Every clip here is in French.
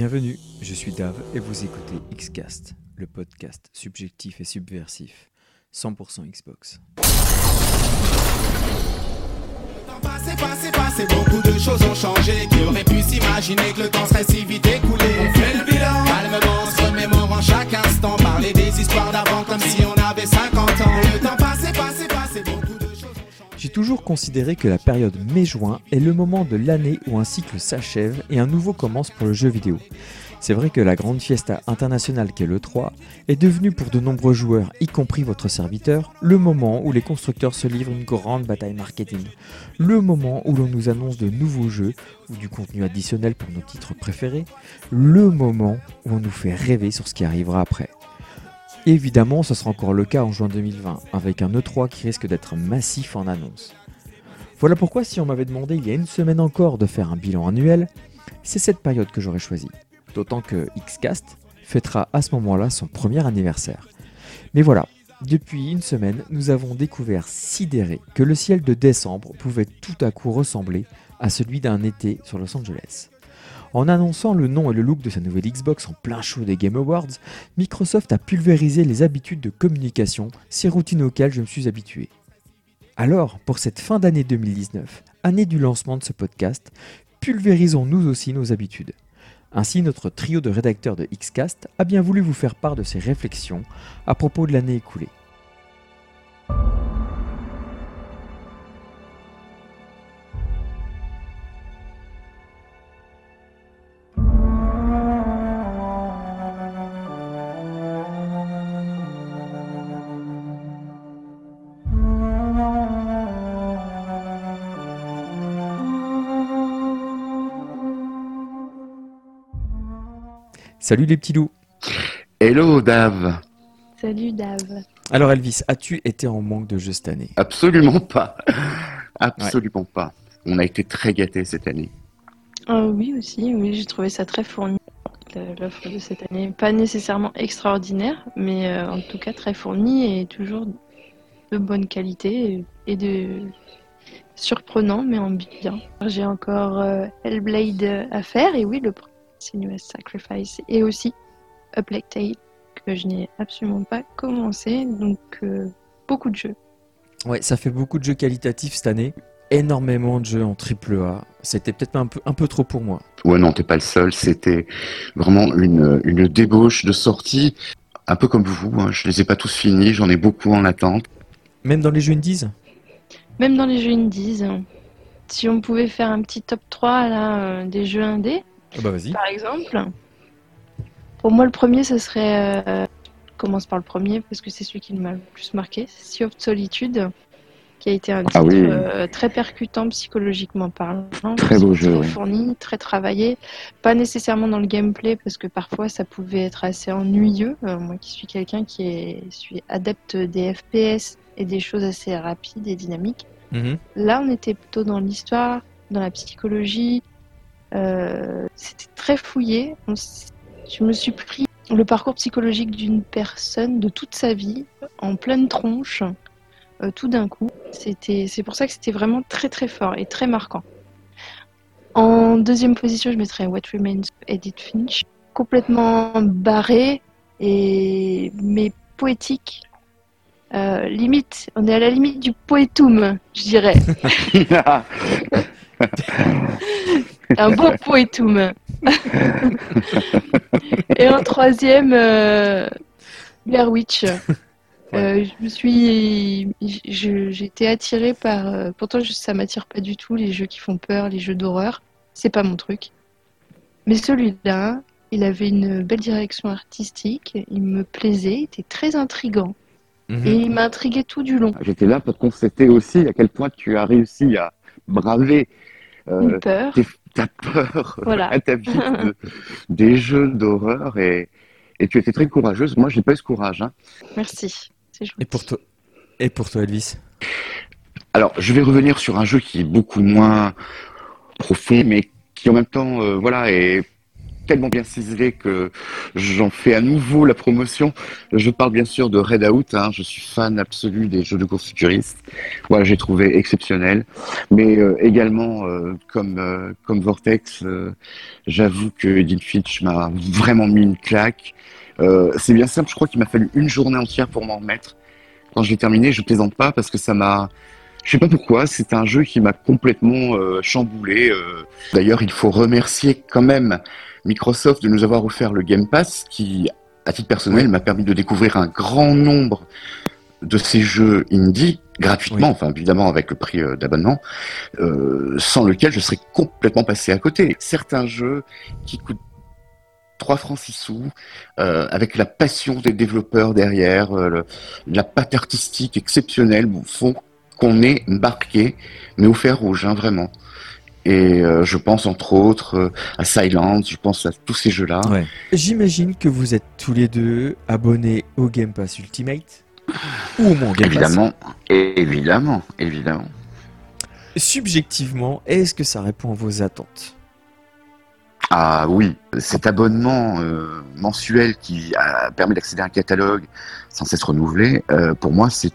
Bienvenue, je suis Dave et vous écoutez Xcast, le podcast subjectif et subversif, 100% Xbox. Passé, passé, passé, beaucoup de choses ont changé. Qui aurait pu s'imaginer que le temps serait si vite écoulé? On fait le bilan, calmement, se remémorant chaque instant. Parler des histoires d'avant comme si on avait 50 ans. Le temps passé, passé, passé, beaucoup J'ai toujours considéré que la période mai-juin est le moment de l'année où un cycle s'achève et un nouveau commence pour le jeu vidéo. C'est vrai que la grande fiesta internationale qu'est le 3 est devenue pour de nombreux joueurs, y compris votre serviteur, le moment où les constructeurs se livrent une grande bataille marketing. Le moment où l'on nous annonce de nouveaux jeux ou du contenu additionnel pour nos titres préférés. Le moment où on nous fait rêver sur ce qui arrivera après. Évidemment, ce sera encore le cas en juin 2020, avec un E3 qui risque d'être massif en annonce. Voilà pourquoi si on m'avait demandé il y a une semaine encore de faire un bilan annuel, c'est cette période que j'aurais choisi. D'autant que Xcast fêtera à ce moment-là son premier anniversaire. Mais voilà, depuis une semaine, nous avons découvert sidéré que le ciel de décembre pouvait tout à coup ressembler à celui d'un été sur Los Angeles. En annonçant le nom et le look de sa nouvelle Xbox en plein show des Game Awards, Microsoft a pulvérisé les habitudes de communication, ces routines auxquelles je me suis habitué. Alors, pour cette fin d'année 2019, année du lancement de ce podcast, pulvérisons nous aussi nos habitudes. Ainsi, notre trio de rédacteurs de Xcast a bien voulu vous faire part de ses réflexions à propos de l'année écoulée. Salut les petits loups Hello Dave Salut Dave. Alors Elvis, as-tu été en manque de jeux cette année? Absolument pas. Absolument pas. On a été très gâtés cette année. Ah oui aussi, oui, j'ai trouvé ça très fourni l'offre de cette année. Pas nécessairement extraordinaire, mais euh, en tout cas très fourni et toujours de bonne qualité et de surprenant, mais en bien. J'ai encore euh, Hellblade à faire et oui, le Sinuous Sacrifice et aussi A Plague Tale que je n'ai absolument pas commencé, donc euh, beaucoup de jeux. Ouais, ça fait beaucoup de jeux qualitatifs cette année. Énormément de jeux en triple A. C'était peut-être un peu, un peu trop pour moi. Ouais, non, t'es pas le seul. C'était vraiment une, une débauche de sortie. Un peu comme vous, hein. je les ai pas tous finis, j'en ai beaucoup en attente. Même dans les jeux indies? Même dans les jeux indies, hein. si on pouvait faire un petit top 3 là, euh, des jeux indés, Ah Bah vas-y. par exemple, pour moi le premier ce serait. euh, je commence par le premier parce que c'est celui qui m'a le plus marqué, Sea of Solitude, qui a été un titre Ah oui. euh, très percutant psychologiquement parlant. Très beau jeu, Très oui. fourni, très travaillé. Pas nécessairement dans le gameplay parce que parfois ça pouvait être assez ennuyeux. Euh, moi qui suis quelqu'un qui est, suis adepte des FPS et des choses assez rapides et dynamiques. Mhm. Là, on était plutôt dans l'histoire, dans la psychologie. Euh, C'était très fouillé. On je me suis pris le parcours psychologique d'une personne de toute sa vie en pleine tronche, euh, tout d'un coup. C'était, c'est pour ça que c'était vraiment très très fort et très marquant. En deuxième position, je mettrais What Remains of Edith Finch, complètement barré et mais poétique. Euh, limite, on est à la limite du poétum, je dirais. Un beau poétum. Et en troisième, euh, Blair Witch. Euh, je me suis, j'ai été attirée par. euh, pourtant, je- ça m'attire pas du tout les jeux qui font peur, les jeux d'horreur. C'est pas mon truc. Mais celui-là, il avait une belle direction artistique. Il me plaisait, il était très intrigant Mhm. et il m'a intrigué tout du long. J'étais là pour constater aussi à quel point tu as réussi à braver euh, Une peur. tes- ta peur, Voilà. à ta vie de- des jeux d'horreur et, et tu étais très courageuse. Moi, j'ai pas eu ce courage. hein. Merci. Et pour toi Et pour toi Elvis? Alors, je vais revenir sur un jeu qui est beaucoup moins profond, mais qui en même temps, euh, voilà, est tellement bien ciselé que j'en fais à nouveau la promotion. Je parle bien sûr de Redout. Hein. Je suis fan absolu des jeux de course futuristes. Voilà, j'ai trouvé exceptionnel. Mais euh, également, euh, comme euh, comme Vortex, j'avoue que Edith Finch m'a vraiment mis une claque. c'est bien simple. Je crois qu'il m'a fallu une journée entière pour m'en remettre. Quand je l'ai terminé, je plaisante pas parce que ça m'a je sais pas pourquoi, c'est un jeu qui m'a complètement chamboulé. D'ailleurs, il faut remercier quand même Microsoft de nous avoir offert le Game Pass qui, à titre personnel, m'a permis de découvrir un grand nombre de ces jeux indie gratuitement, enfin évidemment avec le prix euh, d'abonnement, euh, sans lequel je serais complètement passé à côté. Certains jeux qui coûtent 3 francs 6 sous, euh, avec la passion des développeurs derrière, la patte artistique exceptionnelle, font qu'on est marqué, mais au fer rouge, hein, vraiment. Et euh, je pense entre autres euh, à Silence, je pense à tous ces jeux-là. J'imagine que vous êtes tous les deux abonnés au Game Pass Ultimate ou au moins Game évidemment, Évidemment, évidemment. Subjectivement, est-ce que ça répond à vos attentes? Ah oui, cet abonnement euh, mensuel qui a permis d'accéder à un catalogue sans cesse renouvelé, pour moi c'est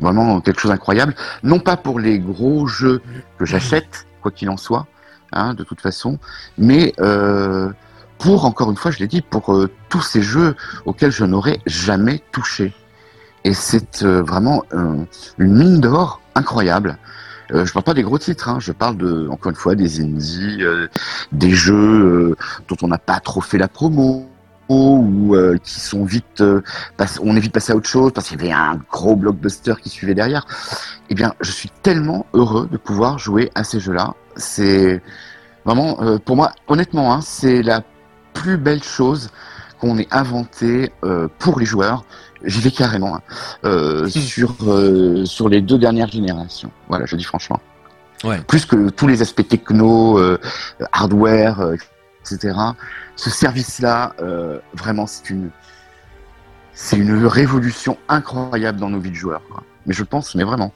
vraiment quelque chose d'incroyable. Non pas pour les gros jeux que j'achète, qu'il en soit, hein, de toute façon. Mais euh, pour, encore une fois, je l'ai dit, pour euh, tous ces jeux auxquels je n'aurais jamais touché. Et c'est euh, vraiment une mine d'or incroyable. Euh, je parle pas des gros titres, hein, je parle de, encore une fois, des indies, des jeux dont on n'a pas trop fait la promo ou qui sont vite, on est vite passé à autre chose parce qu'il y avait un gros blockbuster qui suivait derrière eh bien, je suis tellement heureux de pouvoir jouer à ces jeux-là. C'est vraiment, euh, pour moi, honnêtement, hein, c'est la plus belle chose qu'on ait inventée euh, pour les joueurs. J'y vais carrément hein, euh, sur sur les deux dernières générations. Voilà, je dis franchement. Ouais. Plus que tous les aspects techno, hardware, etc. Ce service-là, vraiment, c'est une c'est une révolution incroyable dans nos vies de joueurs. Mais je pense, mais vraiment.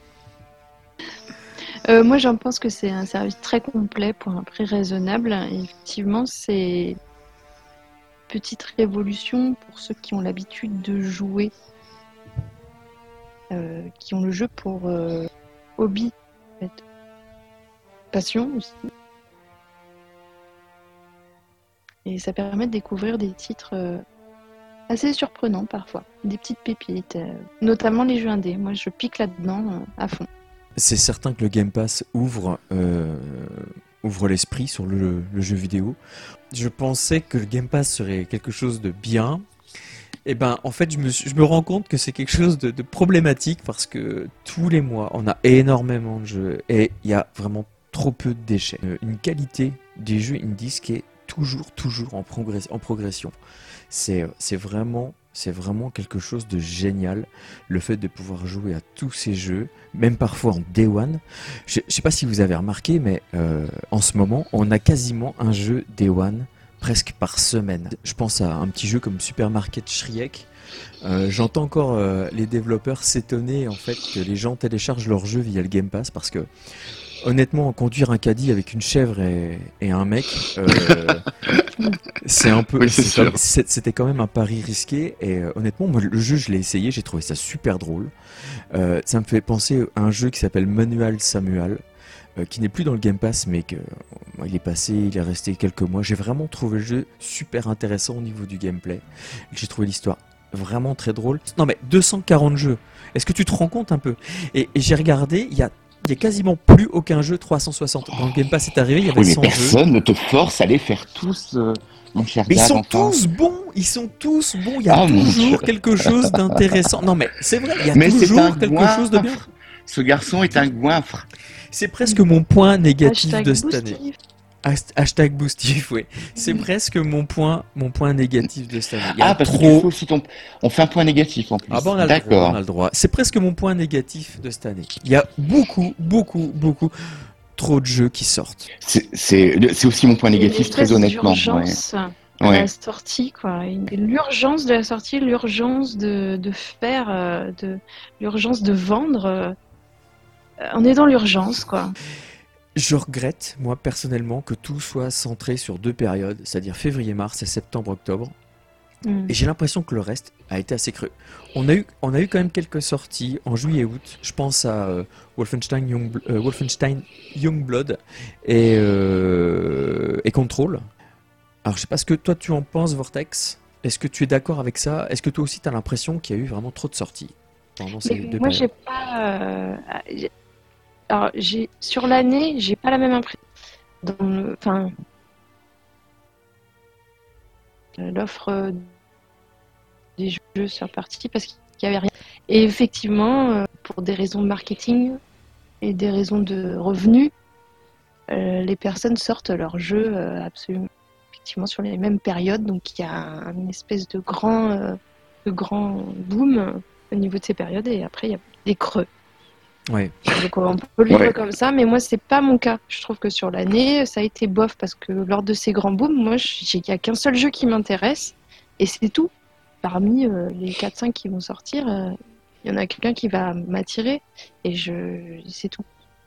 Euh, moi, j'en pense que c'est un service très complet pour un prix raisonnable. effectivement, c'est petite révolution pour ceux qui ont l'habitude de jouer, euh, qui ont le jeu pour euh, hobby, passion aussi. Et ça permet de découvrir des titres assez surprenants parfois, des petites pépites, notamment les jeux indés. Moi, je pique là-dedans à fond c'est certain que le Game Pass ouvre, euh, ouvre l'esprit sur le, jeu vidéo. Je pensais que le Game Pass serait quelque chose de bien. Et eh ben, en fait, je me, je me rends compte que c'est quelque chose de, problématique parce que tous les mois, on a énormément de jeux et il y a vraiment trop peu de déchets. Euh, une qualité des jeux indies qui est toujours, toujours en, progression. C'est vraiment vraiment quelque chose de génial, le fait de pouvoir jouer à tous ces jeux, même parfois en Day One. Je ne sais pas si vous avez remarqué, mais euh, en ce moment, on a quasiment un jeu Day One presque par semaine. Je pense à un petit jeu comme Supermarket Shriek. Euh, j'entends encore euh, les développeurs s'étonner en fait que les gens téléchargent leur jeu via le Game Pass parce que honnêtement, conduire un caddie avec une chèvre et, un mec, euh, c'est un peu. C'était quand même un pari risqué. Et euh, honnêtement, moi, le jeu, je l'ai essayé, j'ai trouvé ça super drôle. Euh, ça me fait penser à un jeu qui s'appelle Manual Samuel. qui n'est plus dans le Game Pass, mais que, il est passé, il est resté quelques mois. J'ai vraiment trouvé le jeu super intéressant au niveau du gameplay. J'ai trouvé l'histoire vraiment très drôle. Non mais 240 jeux. Est-ce que tu te rends compte un peu? Et, et j'ai regardé, il y a il n'y a quasiment plus aucun jeu 360. Quand le Game Pass est arrivé, il y avait oui, mais personne ne te force à les faire tous, euh, mon cher Mais ils sont tous bons, ils sont tous bons. Il y a ah, toujours quelque chose d'intéressant. Non, mais c'est vrai, il y a toujours quelque chose de bien. Ce garçon est un goinfre. C'est presque mon point négatif de cette année. Hashtag boostif, oui. C'est presque mon point, mon point négatif de cette année. ah, parce trop... On fait un point négatif en plus. Ah bon, on a le droit. On a le droit. C'est presque mon point négatif de cette année. Il y a beaucoup, beaucoup, beaucoup trop de jeux qui sortent. C'est aussi mon point négatif, très honnêtement. L'urgence ouais. la sortie, quoi. L'urgence de la sortie, l'urgence de, de, faire, euh, de l'urgence de vendre. Euh, on est dans l'urgence, quoi. Je regrette, moi personnellement, que tout soit centré sur deux périodes, c'est-à-dire février-mars et septembre-octobre. Mm. Et j'ai l'impression que le reste a été assez creux. On a eu, on a eu quand même quelques sorties en juillet-août. Je pense à euh, Wolfenstein, Young, euh, Wolfenstein Youngblood et, euh, et Control. Alors je sais pas ce que toi tu en penses, Vortex. Est-ce que tu es d'accord avec ça? Est-ce que toi aussi tu as l'impression qu'il y a eu vraiment trop de sorties pendant ces deux moi, j'ai pas. Alors, j'ai sur l'année, j'ai pas la même impression. Enfin, euh, l'offre euh, des jeux sur partie parce qu'il y avait rien. Et effectivement, euh, pour des raisons de marketing et des raisons de revenus, les personnes sortent leurs jeux absolument effectivement sur les mêmes périodes. Donc, il y a une espèce de grand, de grand boom au niveau de ces périodes et après, il y a des creux. Ouais. Donc on peut le Ouais. comme ça, mais moi c'est pas mon cas. Je trouve que sur l'année, ça a été bof parce que lors de ces grands booms, moi j'ai- il y a qu'un seul jeu qui m'intéresse et c'est tout. Parmi euh, les 4-5 qui vont sortir, euh, il y en a quelqu'un qui va m'attirer et je c'est tout.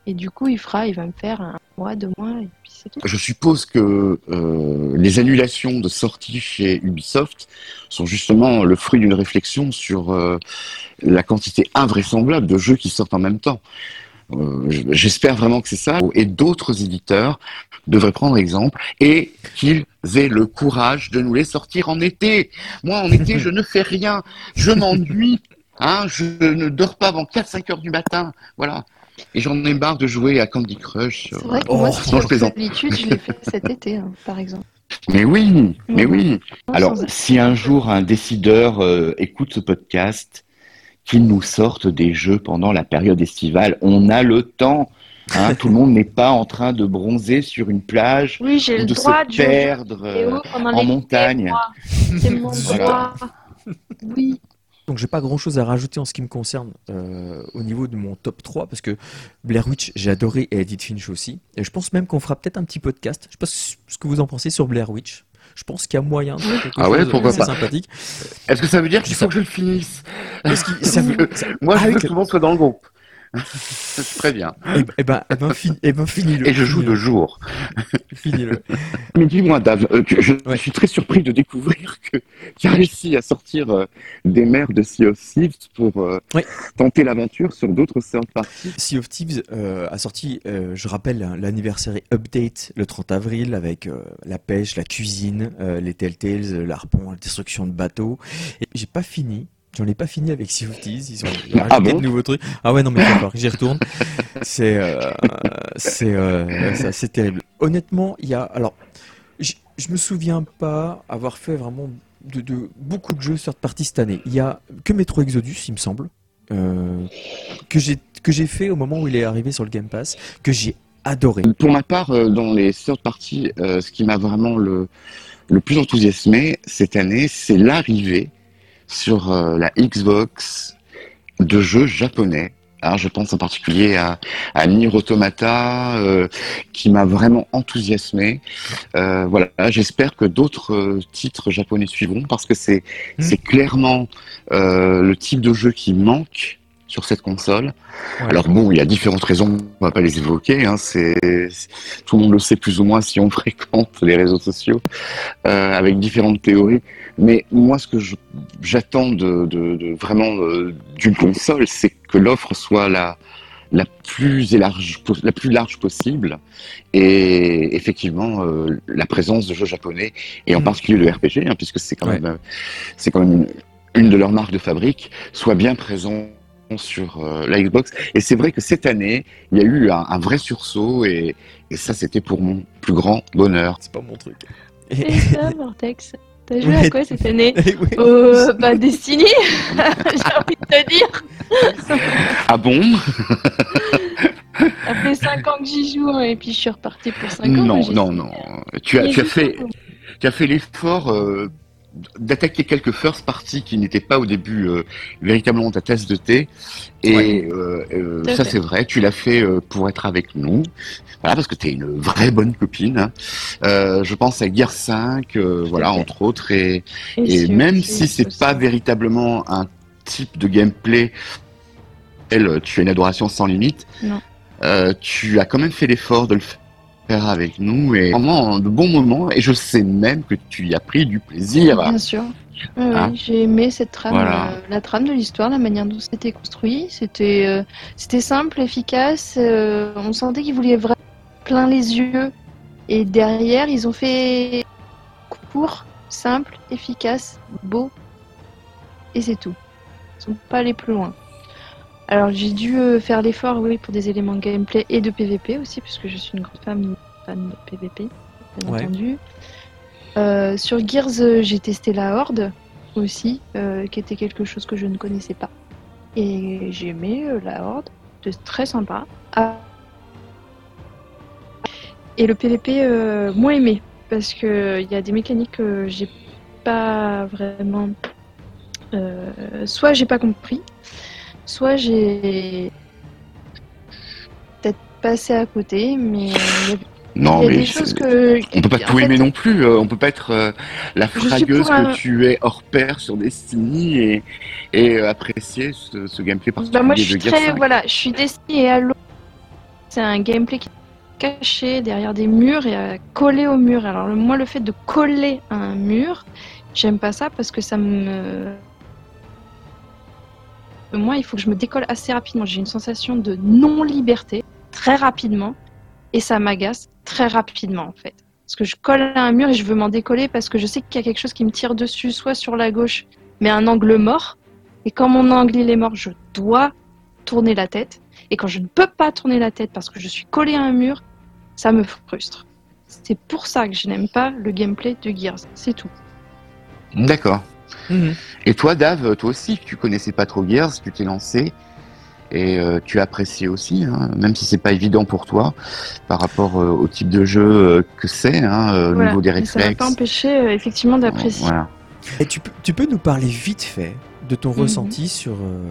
Et du coup, il fera, il va me faire un Je suppose que euh, les annulations de sorties chez Ubisoft sont justement le fruit d'une réflexion sur euh, la quantité invraisemblable de jeux qui sortent en même temps. Euh, J'espère vraiment que c'est ça. Et d'autres éditeurs devraient prendre exemple et qu'ils aient le courage de nous les sortir en été. Moi, en été, je ne fais rien. Je m'ennuie. Hein, je ne dors pas avant 4-5 heures du matin. Voilà. Et j'en ai marre de jouer à Candy Crush. C'est vrai que Oh, moi, non, je plaisante. je l'ai fait cet été, hein, par exemple. Mais oui, mais oui. Alors, si un jour un décideur euh, écoute ce podcast, qu'il nous sorte des jeux pendant la période estivale, on a le temps. hein, tout le monde n'est pas en train de bronzer sur une plage Oui, j'ai ou le de droit se de perdre euh, en montagne. C'est mon Voilà. droit. Oui. Donc j'ai pas grand chose à rajouter en ce qui me concerne euh, au niveau de mon top 3 parce que Blair Witch j'ai adoré et Edith Finch aussi. Et je pense même qu'on fera peut-être un petit podcast. Je sais pas ce que vous en pensez sur Blair Witch. Je pense qu'il y a moyen de faire quelque Ah ouais, chose pourquoi pas. sympathique. Est-ce que ça veut dire qu'il faut que je le finisse? Est-ce qu'il- ça veut- ça- Moi, je Ah, veux que tout le monde soit dans le groupe. C'est très bien. Eh ben, eh ben, eh ben, fin- eh ben, finis-le. Et je joue de jour. Finis-le. Mais dis-moi, Dave, euh, je Ouais. suis très surpris de découvrir que tu as réussi à sortir euh, des mers de Sea of Thieves pour euh, Ouais. tenter l'aventure sur d'autres third parties. Sea of Thieves euh, a sorti, euh, je rappelle, hein, l'anniversaire update le 30 avril avec euh, la pêche, la cuisine, euh, les Telltales, l'arpon, la destruction de bateaux. Et j'ai pas fini. J'en ai pas fini avec Sea of Thieves. Ils ont ils ont Ah rajouté bon de nouveaux trucs. Ah ouais, non, mais d'accord, j'y retourne. C'est, euh, c'est, euh, assez terrible. Honnêtement, il y a, alors, je me souviens pas avoir fait vraiment de, de beaucoup de jeux third party cette année. Il y a que Metro Exodus, il me semble, euh, que j'ai que j'ai fait au moment où il est arrivé sur le Game Pass, que j'ai adoré. Pour ma part, euh, dans les third parties, euh, ce qui m'a vraiment le, le plus enthousiasmé cette année, c'est l'arrivée sur euh, la Xbox de jeux japonais. Alors, je pense en particulier à, à Nier Automata, euh, qui m'a vraiment enthousiasmé. Euh, voilà, j'espère que d'autres euh, titres japonais suivront, parce que c'est Hmm. clairement le type de jeu qui manque sur cette console. Ouais. Alors bon, il y a différentes raisons, on va pas les évoquer. Hein, c'est tout le monde le sait plus ou moins si on fréquente les réseaux sociaux, euh, avec différentes théories. Mais moi, ce que j'attends de, de, de vraiment euh, d'une console, c'est que l'offre soit la la plus élargie, la plus large possible, et effectivement euh, la présence de jeux japonais et en Mm. particulier le RPG, hein, puisque c'est quand Ouais. même c'est quand même une, une de leurs marques de fabrique, soit bien présent sur euh, la Xbox. Et c'est vrai que cette année, il y a eu un, un vrai sursaut et, et ça, c'était pour mon plus grand bonheur. C'est pas mon truc. Et- Et ça, Vortex T'as joué à quoi cette année oui. Euh, bah Destiny J'ai envie de te dire Ah bon? Ça fait 5 ans que j'y joue hein, et puis je suis reparti pour 5 ans. Non, non, non. Tu as, tu as fait, tu as fait l'effort euh, d'attaquer quelques first parties qui n'étaient pas au début euh, véritablement ta tasse de thé. Et Ouais. euh, euh, ça, c'est vrai. Tu l'as fait euh, pour être avec nous. Voilà, parce que tu es une vraie bonne copine. hein. Euh, je pense à Gear 5, euh, voilà, fait. entre autres. Et, Et même si c'est aussi. pas véritablement un type de gameplay, elle, tu as une adoration sans limite. Non. euh, tu as quand même fait l'effort de le faire avec nous et vraiment de bons moments. Et je sais même que tu y as pris du plaisir. Bien sûr. Oui, Hein j'ai aimé cette trame, Voilà. euh, la trame de l'histoire, la manière dont c'était construit. C'était euh, c'était simple, efficace. euh, on sentait qu'ils voulaient vraiment plein les yeux. Et derrière, ils ont fait court, simple, efficace, beau. Et c'est tout. Ils sont pas allés plus loin. Alors j'ai dû euh, faire l'effort, oui, pour des éléments de gameplay et de PVP aussi, puisque je suis une grande fan, fan de PVP, bien Ouais. entendu. Euh, sur Gears, euh, j'ai testé la Horde aussi, euh, qui était quelque chose que je ne connaissais pas. Et j'ai aimé euh, la Horde, c'était très sympa. Ah. Et le PVP, moins aimé, parce que il y a des mécaniques que j'ai pas vraiment. soit j'ai pas compris, soit j'ai peut-être passé à côté, mais il y a, Non, mais des c'est- choses que. on peut pas en tout fait, aimer non plus. euh, on peut pas être euh, la fragueuse un- que tu es hors pair sur Destiny et, et euh, apprécier ce, ce gameplay particulier Bah moi je suis de très 5. voilà, je suis destinée à l'eau. C'est un gameplay qui est caché derrière des murs et à coller au mur. Alors moi le fait de coller à un mur, j'aime pas ça parce que ça me moi il faut que je me décolle assez rapidement. J'ai une sensation de non liberté très rapidement et ça m'agace très rapidement en fait. Parce que je colle à un mur et je veux m'en décoller parce que je sais qu'il y a quelque chose qui me tire dessus, soit sur la gauche, mais un angle mort. Et quand mon angle il est mort, je dois tourner la tête. Et quand je ne peux pas tourner la tête parce que je suis collé à un mur, ça me frustre. C'est pour ça que je n'aime pas le gameplay de Gears. C'est tout. D'accord. Mhm. Et toi, Dave, toi aussi, tu connaissais pas trop Gears, tu t'es lancé et euh, tu as apprécié aussi, hein, même si c'est pas évident pour toi par rapport euh, au type de jeu euh, que c'est, hein, euh, au Voilà. niveau des Mais ça m'a réflexes. pas empêché euh, effectivement d'apprécier. Voilà. Et tu peux, tu peux nous parler vite fait de ton Mhm. ressenti sur euh,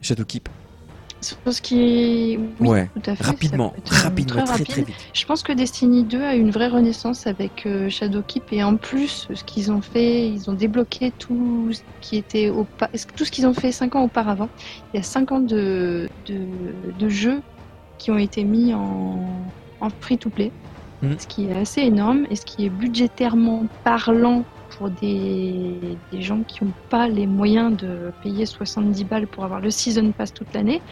Shadowkeep? Sur ce qui oui, Ouais, tout à fait. rapidement, euh, rapidement, très très vite. Je pense que Destiny 2 a eu une vraie renaissance avec euh, Shadowkeep et en plus ce qu'ils ont fait, ils ont débloqué tout ce qui était au tout ce qu'ils ont fait 5 ans auparavant. Il y a 5 ans de, de, de jeux qui ont été mis en, en free-to-play, Mhm. ce qui est assez énorme et ce qui est budgétairement parlant pour des, gens qui n'ont pas les moyens de payer 70 balles pour avoir le Season Pass toute l'année.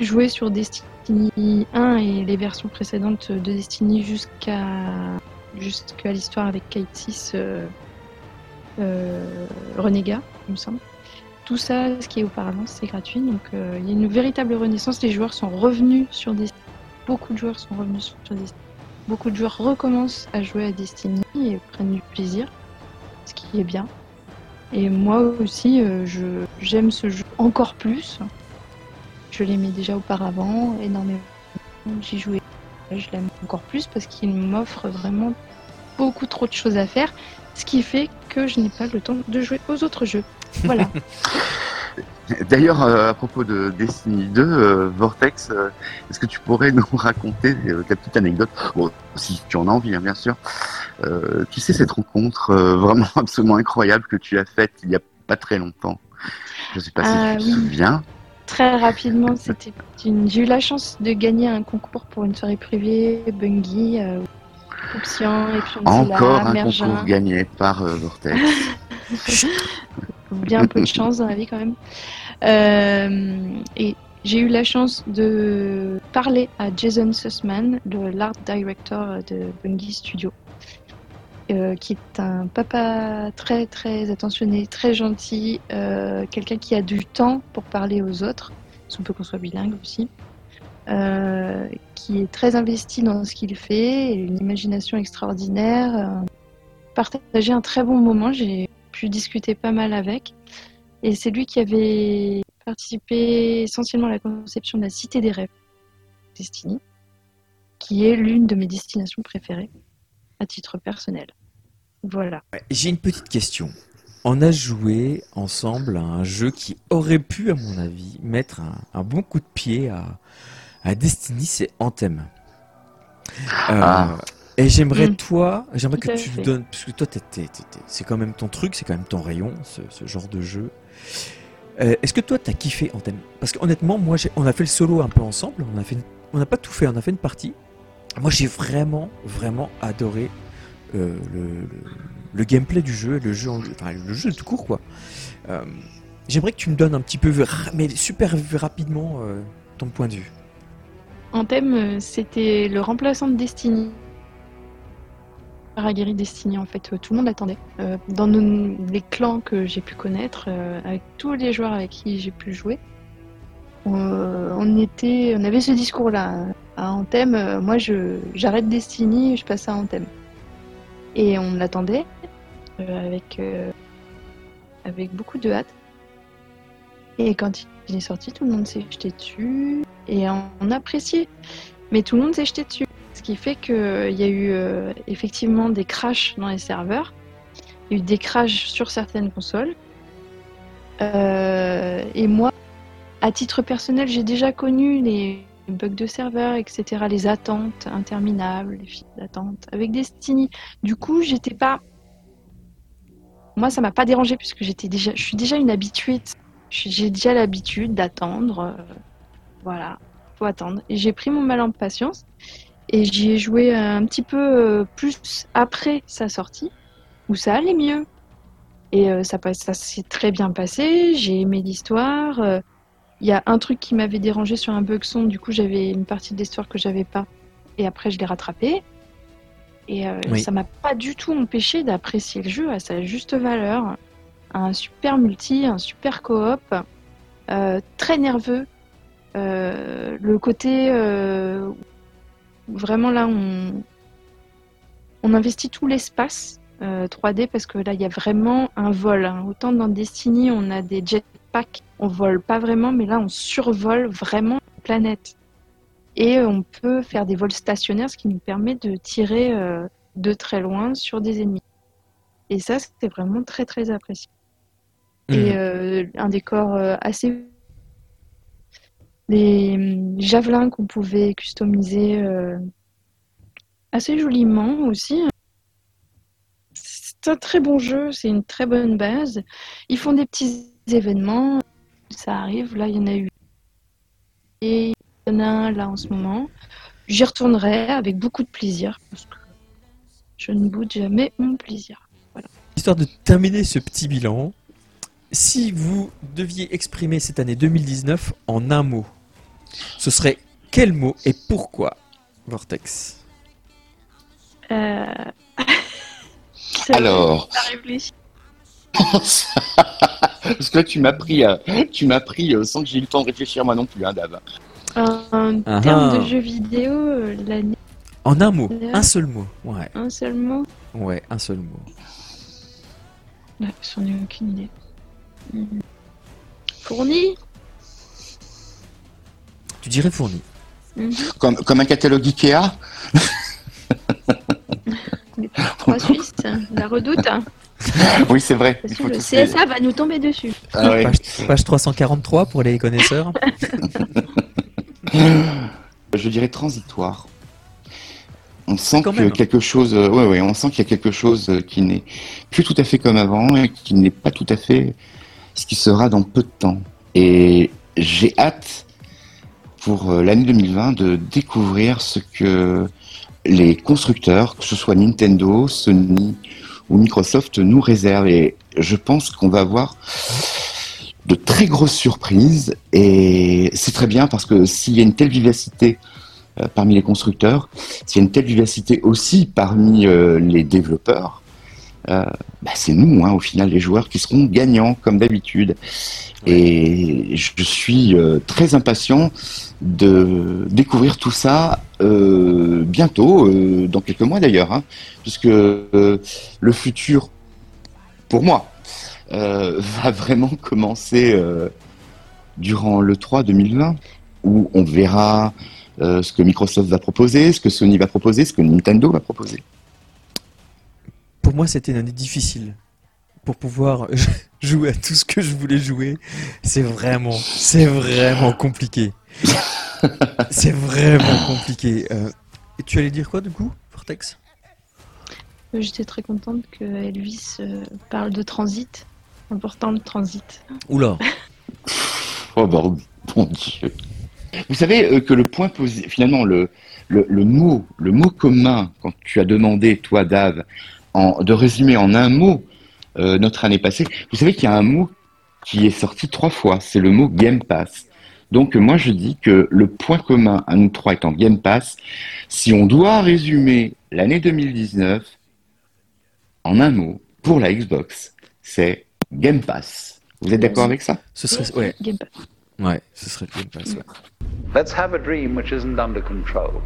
Jouer sur Destiny 1 et les versions précédentes de Destiny jusqu'à jusqu'à l'histoire avec Kate 6 euh, euh, il me semble. Tout ça, ce qui est auparavant, c'est gratuit. Donc euh, il y a une véritable renaissance. Les joueurs sont revenus sur Destiny. Beaucoup de joueurs sont revenus sur Destiny. Beaucoup de joueurs recommencent à jouer à Destiny et prennent du plaisir, ce qui est bien. Et moi aussi, euh, je j'aime ce jeu encore plus. Je l'aimais déjà auparavant énormément. J'y jouais. Je l'aime encore plus parce qu'il m'offre vraiment beaucoup trop de choses à faire, ce qui fait que je n'ai pas le temps de jouer aux autres jeux. Voilà. D'ailleurs, euh, à propos de Destiny 2, euh, Vortex, euh, est-ce que tu pourrais nous raconter ta petite anecdote? Bon, si tu en as envie, hein, bien sûr. Euh, tu sais, cette rencontre vraiment absolument incroyable que tu as faite il y a pas très longtemps? Je sais pas si tu te souviens. Très rapidement, c'était une... j'ai eu la chance de gagner un concours pour une soirée privée, Bungie, euh, Option, et puis Encore un Mergin. concours gagné par euh, Vortex. bien un peu de chance dans la vie quand même. Euh, et j'ai eu la chance de parler à Jason Sussman, le l'art director de Bungie Studio, euh, qui est un papa très très attentionné, très gentil, euh, quelqu'un qui a du temps pour parler aux autres, si on peut qu'on soit bilingue aussi. euh, qui est très investi dans ce qu'il fait, une imagination extraordinaire, partager un très bon moment. J'ai pu discuter pas mal avec. Et c'est lui qui avait participé essentiellement à la conception de la Cité des rêves, Destiny, qui est l'une de mes destinations préférées à titre personnel. Voilà. J'ai une petite question. On a joué ensemble à un jeu qui aurait pu, à mon avis, mettre un, un bon coup de pied à, à Destiny, c'est Anthem. Euh, Ah. Et j'aimerais Mm. toi, j'aimerais que tu fait. donnes, parce que toi, c'est quand même ton truc, c'est quand même ton rayon, ce, ce genre de jeu. Euh, Est-ce que toi, t'as kiffé Anthem? Parce que honnêtement, moi, on a fait le solo un peu ensemble. On a fait, une- on n'a pas tout fait. On a fait une partie. Moi, j'ai vraiment, vraiment adoré euh, le, le- le gameplay du jeu, le jeu, en- enfin, le jeu tout court, quoi. Euh, J'aimerais que tu me donnes un petit peu, mais super rapidement, ton point de vue. Anthem, c'était le remplaçant de Destiny. Paragiri Destiny, en fait, euh, tout le monde l'attendait. Euh, dans les clans que j'ai pu connaître, euh, avec tous les joueurs avec qui j'ai pu jouer, on, était, on avait ce discours-là. À Anthem, moi, je, j'arrête Destiny, je passe à Anthem. Et on l'attendait avec, avec beaucoup de hâte. Et quand il est sorti, tout le monde s'est jeté dessus et on appréciait. Mais tout le monde s'est jeté dessus. Qui fait qu'il y a eu euh, effectivement des crashs dans les serveurs. Il y a eu des crashs sur certaines consoles. Euh, et moi, à titre personnel, j'ai déjà connu les bugs de serveur, etc., les attentes interminables, les files d'attente avec Destiny. Du coup, j'étais pas. Moi, ça m'a pas dérangé puisque j'étais déjà, je suis déjà une habituée. J'ai déjà l'habitude d'attendre. euh, voilà, faut attendre. Et j'ai pris mon mal en patience et j'y ai joué un petit peu euh, plus après sa sortie, où ça allait mieux. Et euh, ça, ça s'est très bien passé, j'ai aimé l'histoire. euh, Il y a un truc qui m'avait dérangé sur un bug son, du coup j'avais une partie de l'histoire que j'avais pas, et après je l'ai rattrapé. Et euh, Oui. ça m'a pas du tout empêché d'apprécier le jeu à sa juste valeur. Un super multi, un super coop, euh, très nerveux. Euh, le côté euh, vraiment là on, on investit tout l'espace euh, 3D parce que là il y a vraiment un vol. hein. Autant dans Destiny on a des jetpacks, on vole pas vraiment, mais là on survole vraiment la planète. Et on peut faire des vols stationnaires, ce qui nous permet de tirer euh, de très loin sur des ennemis. Et ça c'était vraiment très très apprécié. Et euh, un décor euh, assez. Les hum, javelins qu'on pouvait customiser euh, assez joliment aussi. C'est un très bon jeu, c'est une très bonne base. Ils font des petits événements, ça arrive, là il y en a eu. Et il y en a un là en ce moment. J'y retournerai avec beaucoup de plaisir parce que je ne boude jamais mon plaisir. Histoire de terminer ce petit bilan, si vous deviez exprimer cette année 2019 en un mot, ce serait quel mot et pourquoi Vortex Euh... Alors, parce que là, tu m'as pris, euh, tu m'as pris euh, sans que j'ai eu le temps de réfléchir moi non plus, hein, Dave. En, Ah termes ah. de jeux vidéo, euh, l'année, En un mot, un seul mot. Ouais, un seul mot, ouais, un seul mot. j'en ai aucune idée. Hmm. Fourni Tu dirais fourni. Mhm. Comme, comme un catalogue Ikea. Les trois Suisses, la redoute. Oui, c'est vrai. Il faut le les- CSA va nous tomber dessus. Ah ouais. Page, page 343 pour les connaisseurs. Je dirais transitoire. On sent que même. quelque chose, euh, ouais, ouais, on sent qu'il y a quelque chose euh, qui n'est plus tout à fait comme avant et qui n'est pas tout à fait ce qui sera dans peu de temps. Et j'ai hâte pour euh, l'année 2020 de découvrir ce que les constructeurs, que ce soit Nintendo, Sony ou Microsoft, nous réservent. Et je pense qu'on va avoir de très grosses surprises et c'est très bien parce que s'il y a une telle vivacité euh, parmi les constructeurs, s'il y a une telle vivacité aussi parmi euh, les développeurs, euh, bah, c'est nous, hein, au final, les joueurs qui seront gagnants comme d'habitude. Et je suis euh, très impatient de découvrir tout ça euh, bientôt, dans quelques mois d'ailleurs, hein, puisque le futur, pour moi, va vraiment commencer durant le 3 2020, où on verra ce que Microsoft va proposer, ce que Sony va proposer, ce que Nintendo va proposer. Pour moi, c'était une année difficile. Pour pouvoir jouer à tout ce que je voulais jouer, c'est vraiment, c'est vraiment compliqué. c'est vraiment compliqué. Euh, et tu allais dire quoi du coup, Vortex? Euh, J'étais très contente que Elvis euh, parle de transit. Important le transit. Oula, Oh bon, bon Dieu. Vous savez euh, que le point positif, finalement, le, le, le, mot, le mot commun, quand tu as demandé, toi, Dave, en, de résumer en un mot euh, notre année passée, vous savez qu'il y a un mot qui est sorti trois fois, c'est le mot Game Pass. Donc moi je dis que le point commun à nous trois étant Game Pass, si on doit résumer l'année 2019 en un mot pour la Xbox, c'est Game Pass. Vous êtes d'accord avec ça? Ce serait ouais. Game Pass. Ouais, ce serait Game Pass. Ouais. Let's have a dream which isn't under control.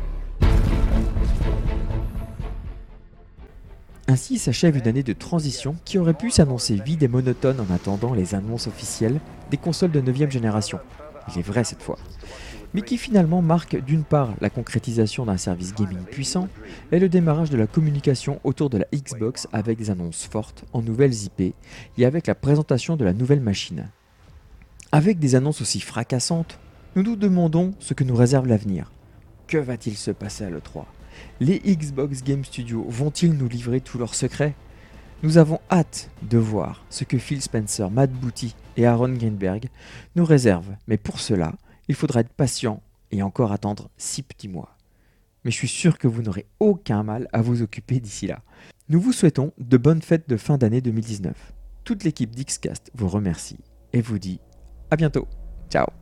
Ainsi s'achève une année de transition qui aurait pu s'annoncer vide et monotone en attendant les annonces officielles des consoles de 9ème génération. Il est vrai cette fois. Mais qui finalement marque d'une part la concrétisation d'un service gaming puissant et le démarrage de la communication autour de la Xbox avec des annonces fortes en nouvelles IP et avec la présentation de la nouvelle machine. Avec des annonces aussi fracassantes, nous nous demandons ce que nous réserve l'avenir. Que va-t-il se passer à l'E3 Les Xbox Game Studios vont-ils nous livrer tous leurs secrets? Nous avons hâte de voir ce que Phil Spencer, Matt Booty et Aaron Greenberg nous réservent, mais pour cela, il faudra être patient et encore attendre 6 petits mois. Mais je suis sûr que vous n'aurez aucun mal à vous occuper d'ici là. Nous vous souhaitons de bonnes fêtes de fin d'année 2019. Toute l'équipe d'Xcast vous remercie et vous dit à bientôt. Ciao